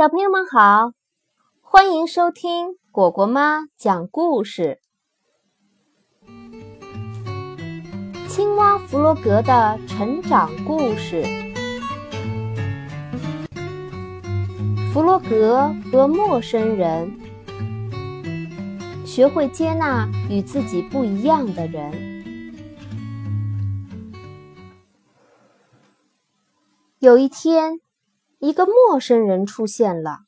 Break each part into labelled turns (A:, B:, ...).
A: 小朋友们好，欢迎收听果果妈讲故事。青蛙弗洛格的成长故事。弗洛格和陌生人，学会接纳与自己不一样的人。有一天。一个陌生人出现了，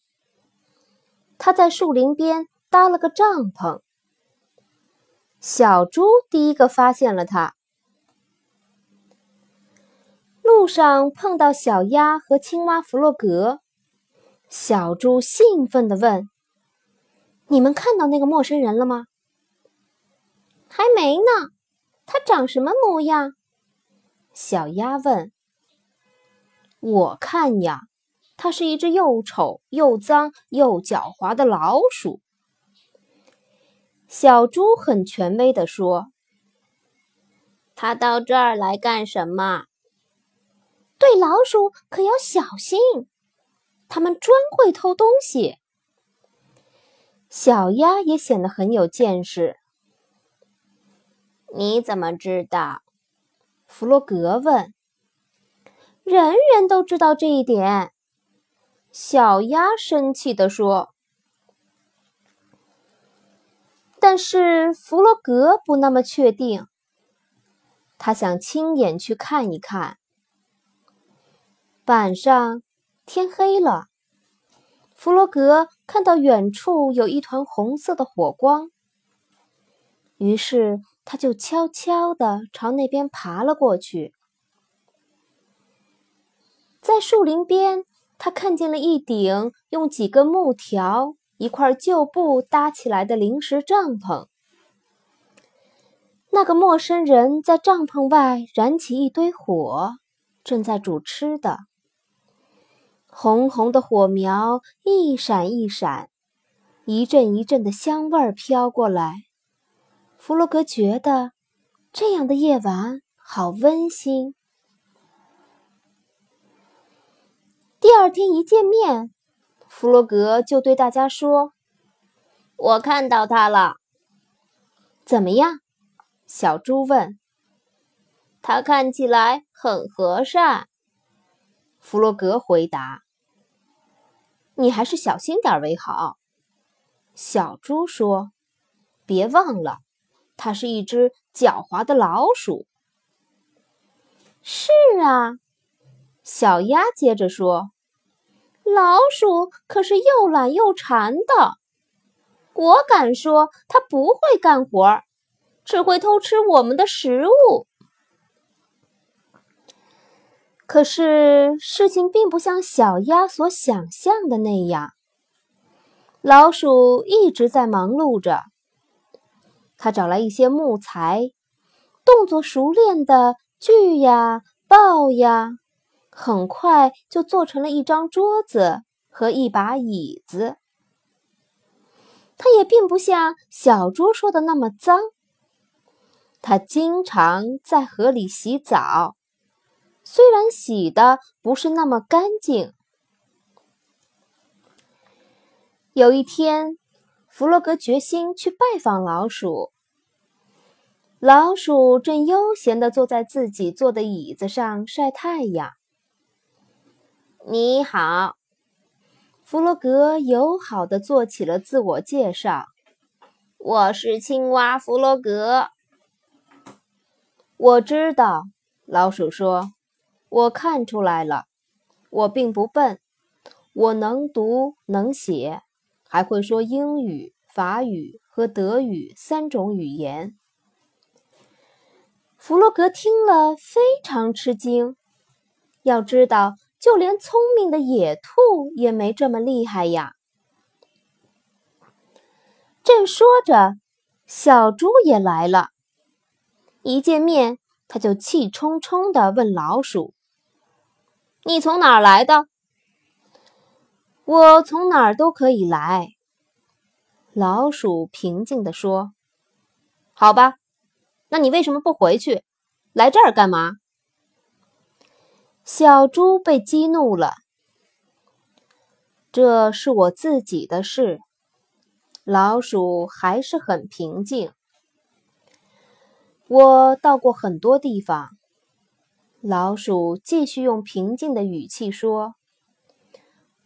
A: 他在树林边搭了个帐篷。小猪第一个发现了他。路上碰到小鸭和青蛙弗洛格，小猪兴奋地问：“你们看到那个陌生人了吗？”“
B: 还没呢。”“他长什么模样？”
A: 小鸭问。“我看呀。”它是一只又丑又脏又狡猾的老鼠。小猪很权威地说：“
B: 它到这儿来干什么？
C: 对老鼠可要小心，它们专会偷东西。”
A: 小鸭也显得很有见识。
B: 你怎么知道？
A: 弗洛格问。
C: “人人都知道这一点。”
A: 小鸭生气地说：“但是弗洛格不那么确定，他想亲眼去看一看。”晚上天黑了，弗洛格看到远处有一团红色的火光，于是他就悄悄地朝那边爬了过去，在树林边。他看见了一顶用几根木条、一块旧布搭起来的临时帐篷。那个陌生人在帐篷外燃起一堆火，正在煮吃的。红红的火苗一闪一闪，一阵一阵的香味儿飘过来。弗洛格觉得这样的夜晚好温馨。第二天一见面，弗洛格就对大家说：“
B: 我看到他了，
A: 怎么样？”小猪问。
B: “他看起来很和善。”
A: 弗洛格回答。“你还是小心点为好。”小猪说。“别忘了，它是一只狡猾的老鼠。”“
C: 是啊。”
A: 小鸭接着说：“
C: 老鼠可是又懒又馋的，我敢说它不会干活，只会偷吃我们的食物。”
A: 可是事情并不像小鸭所想象的那样，老鼠一直在忙碌着。他找来一些木材，动作熟练的锯呀、刨呀。很快就做成了一张桌子和一把椅子。它也并不像小猪说的那么脏。它经常在河里洗澡，虽然洗的不是那么干净。有一天，弗洛格决心去拜访老鼠。老鼠正悠闲地坐在自己坐的椅子上晒太阳。
B: 你好，
A: 弗洛格友好的做起了自我介绍。
B: 我是青蛙弗洛格。
A: 我知道，老鼠说：“我看出来了，我并不笨，我能读能写，还会说英语、法语和德语三种语言。”弗洛格听了非常吃惊，要知道。就连聪明的野兔也没这么厉害呀！正说着，小猪也来了。一见面，他就气冲冲地问老鼠：“你从哪儿来的？”“我从哪儿都可以来。”老鼠平静地说。“好吧，那你为什么不回去？来这儿干嘛？”小猪被激怒了。这是我自己的事。老鼠还是很平静。我到过很多地方。老鼠继续用平静的语气说：“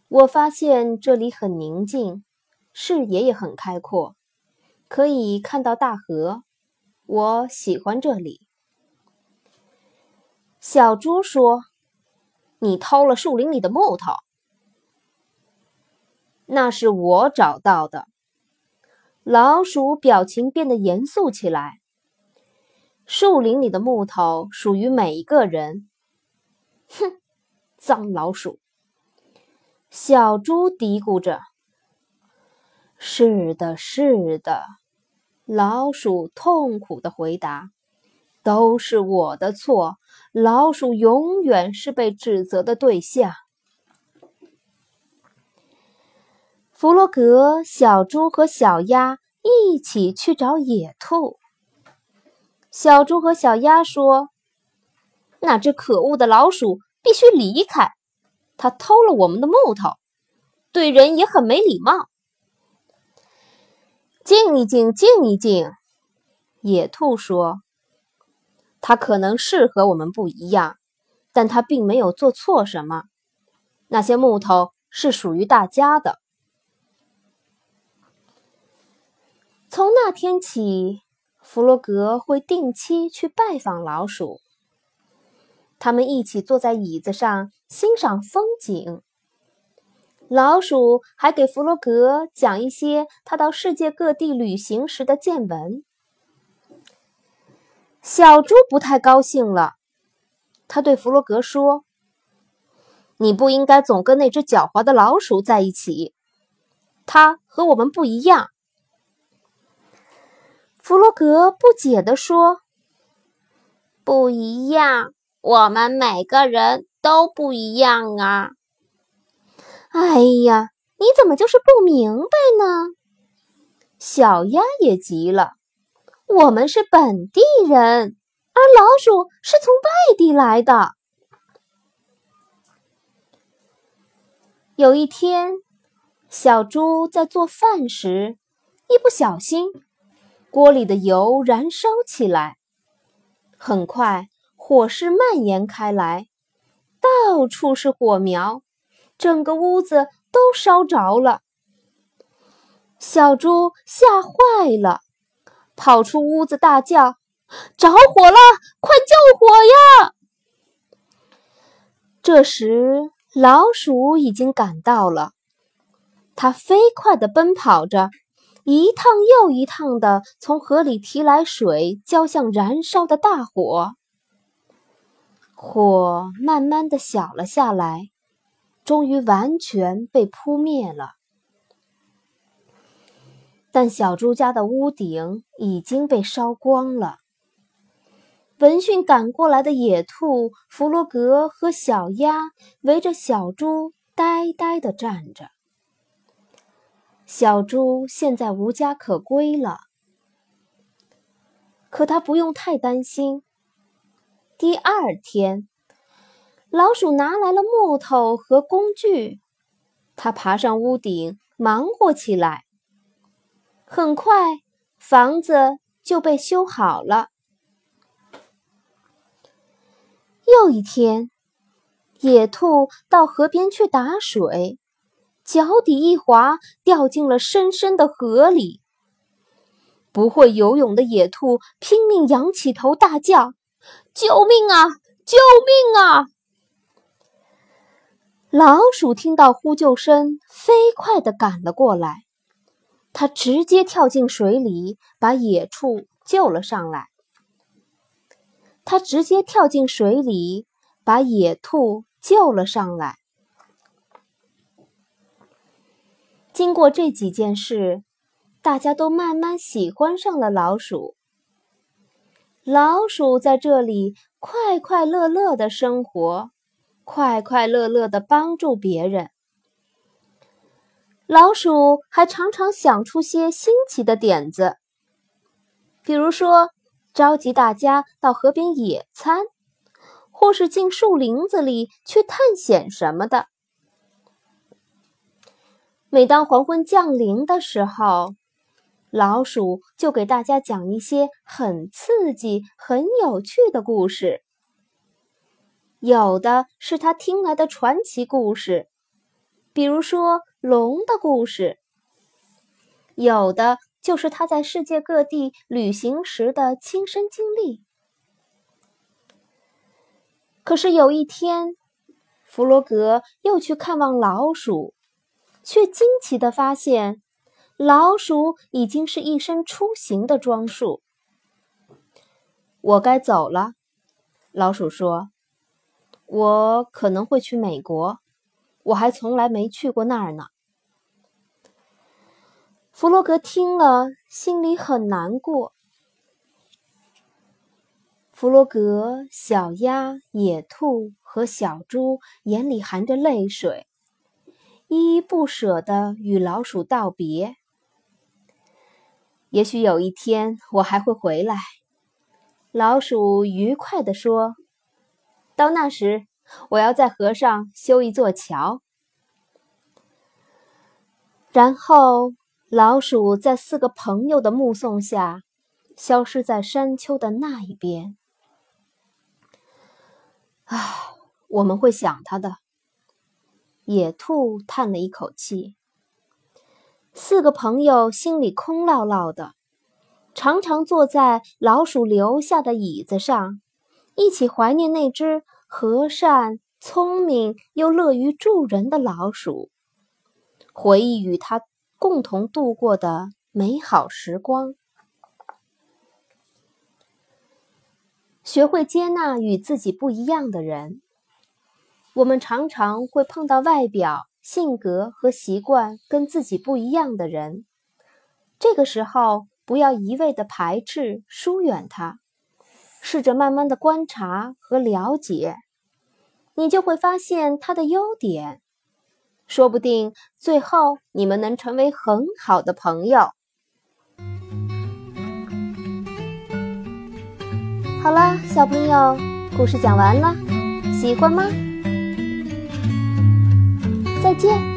A: 我发现这里很宁静，视野也很开阔，可以看到大河。我喜欢这里。”小猪说：“你偷了树林里的木头。”那是我找到的。老鼠表情变得严肃起来。树林里的木头属于每一个人。哼，脏老鼠！小猪嘀咕着。是的，是的，老鼠痛苦的回答：“都是我的错。老鼠永远是被指责的对象。”弗洛格、小猪和小鸭一起去找野兔。小猪和小鸭说：“那只可恶的老鼠必须离开，它偷了我们的木头，对人也很没礼貌。”静一静，静一静，野兔说：“他可能是和我们不一样，但他并没有做错什么。那些木头是属于大家的。”从那天起，弗洛格会定期去拜访老鼠。他们一起坐在椅子上欣赏风景。老鼠还给弗洛格讲一些他到世界各地旅行时的见闻。小猪不太高兴了，他对弗洛格说：“你不应该总跟那只狡猾的老鼠在一起，它和我们不一样。”弗洛格不解地说：“
C: 不一样，我们每个人都不一样啊！”
B: 哎呀，你怎么就是不明白呢？
A: 小鸭也急了：“
B: 我们是本地人，而老鼠是从外地来的。”
A: 有一天，小猪在做饭时，一不小心。锅里的油燃烧起来，很快火势蔓延开来，到处是火苗，整个屋子都烧着了。小猪吓坏了，跑出屋子大叫：“着火了！快救火呀！”这时，老鼠已经赶到了，它飞快地奔跑着。一趟又一趟的从河里提来水，浇向燃烧的大火。火慢慢的小了下来，终于完全被扑灭了。但小猪家的屋顶已经被烧光了。闻讯赶过来的野兔弗洛格和小鸭围着小猪呆呆的站着。小猪现在无家可归了，可它不用太担心。第二天，老鼠拿来了木头和工具，它爬上屋顶忙活起来。很快，房子就被修好了。又一天，野兔到河边去打水。脚底一滑，掉进了深深的河里。不会游泳的野兔拼命仰起头，大叫：“救命啊！救命啊！”老鼠听到呼救声，飞快地赶了过来。他直接跳进水里，把野兔救了上来。他直接跳进水里，把野兔救了上来。经过这几件事，大家都慢慢喜欢上了老鼠。老鼠在这里快快乐乐的生活，快快乐乐的帮助别人。老鼠还常常想出些新奇的点子，比如说召集大家到河边野餐，或是进树林子里去探险什么的。每当黄昏降临的时候，老鼠就给大家讲一些很刺激、很有趣的故事。有的是他听来的传奇故事，比如说龙的故事；有的就是他在世界各地旅行时的亲身经历。可是有一天，弗罗格又去看望老鼠，却惊奇地发现。老鼠已经是一身出行的装束。我该走了，老鼠说：“我可能会去美国，我还从来没去过那儿呢。”弗洛格听了，心里很难过。弗洛格、小鸭、野兔和小猪眼里含着泪水，依依不舍地与老鼠道别。也许有一天我还会回来，老鼠愉快地说：“到那时，我要在河上修一座桥。”然后，老鼠在四个朋友的目送下，消失在山丘的那一边。啊，我们会想他的。野兔叹了一口气。四个朋友心里空落落的，常常坐在老鼠留下的椅子上，一起怀念那只和善、聪明又乐于助人的老鼠，回忆与他共同度过的美好时光。学会接纳与自己不一样的人，我们常常会碰到外表。性格和习惯跟自己不一样的人，这个时候不要一味的排斥、疏远他，试着慢慢的观察和了解，你就会发现他的优点，说不定最后你们能成为很好的朋友。好了，小朋友，故事讲完了，喜欢吗？再见。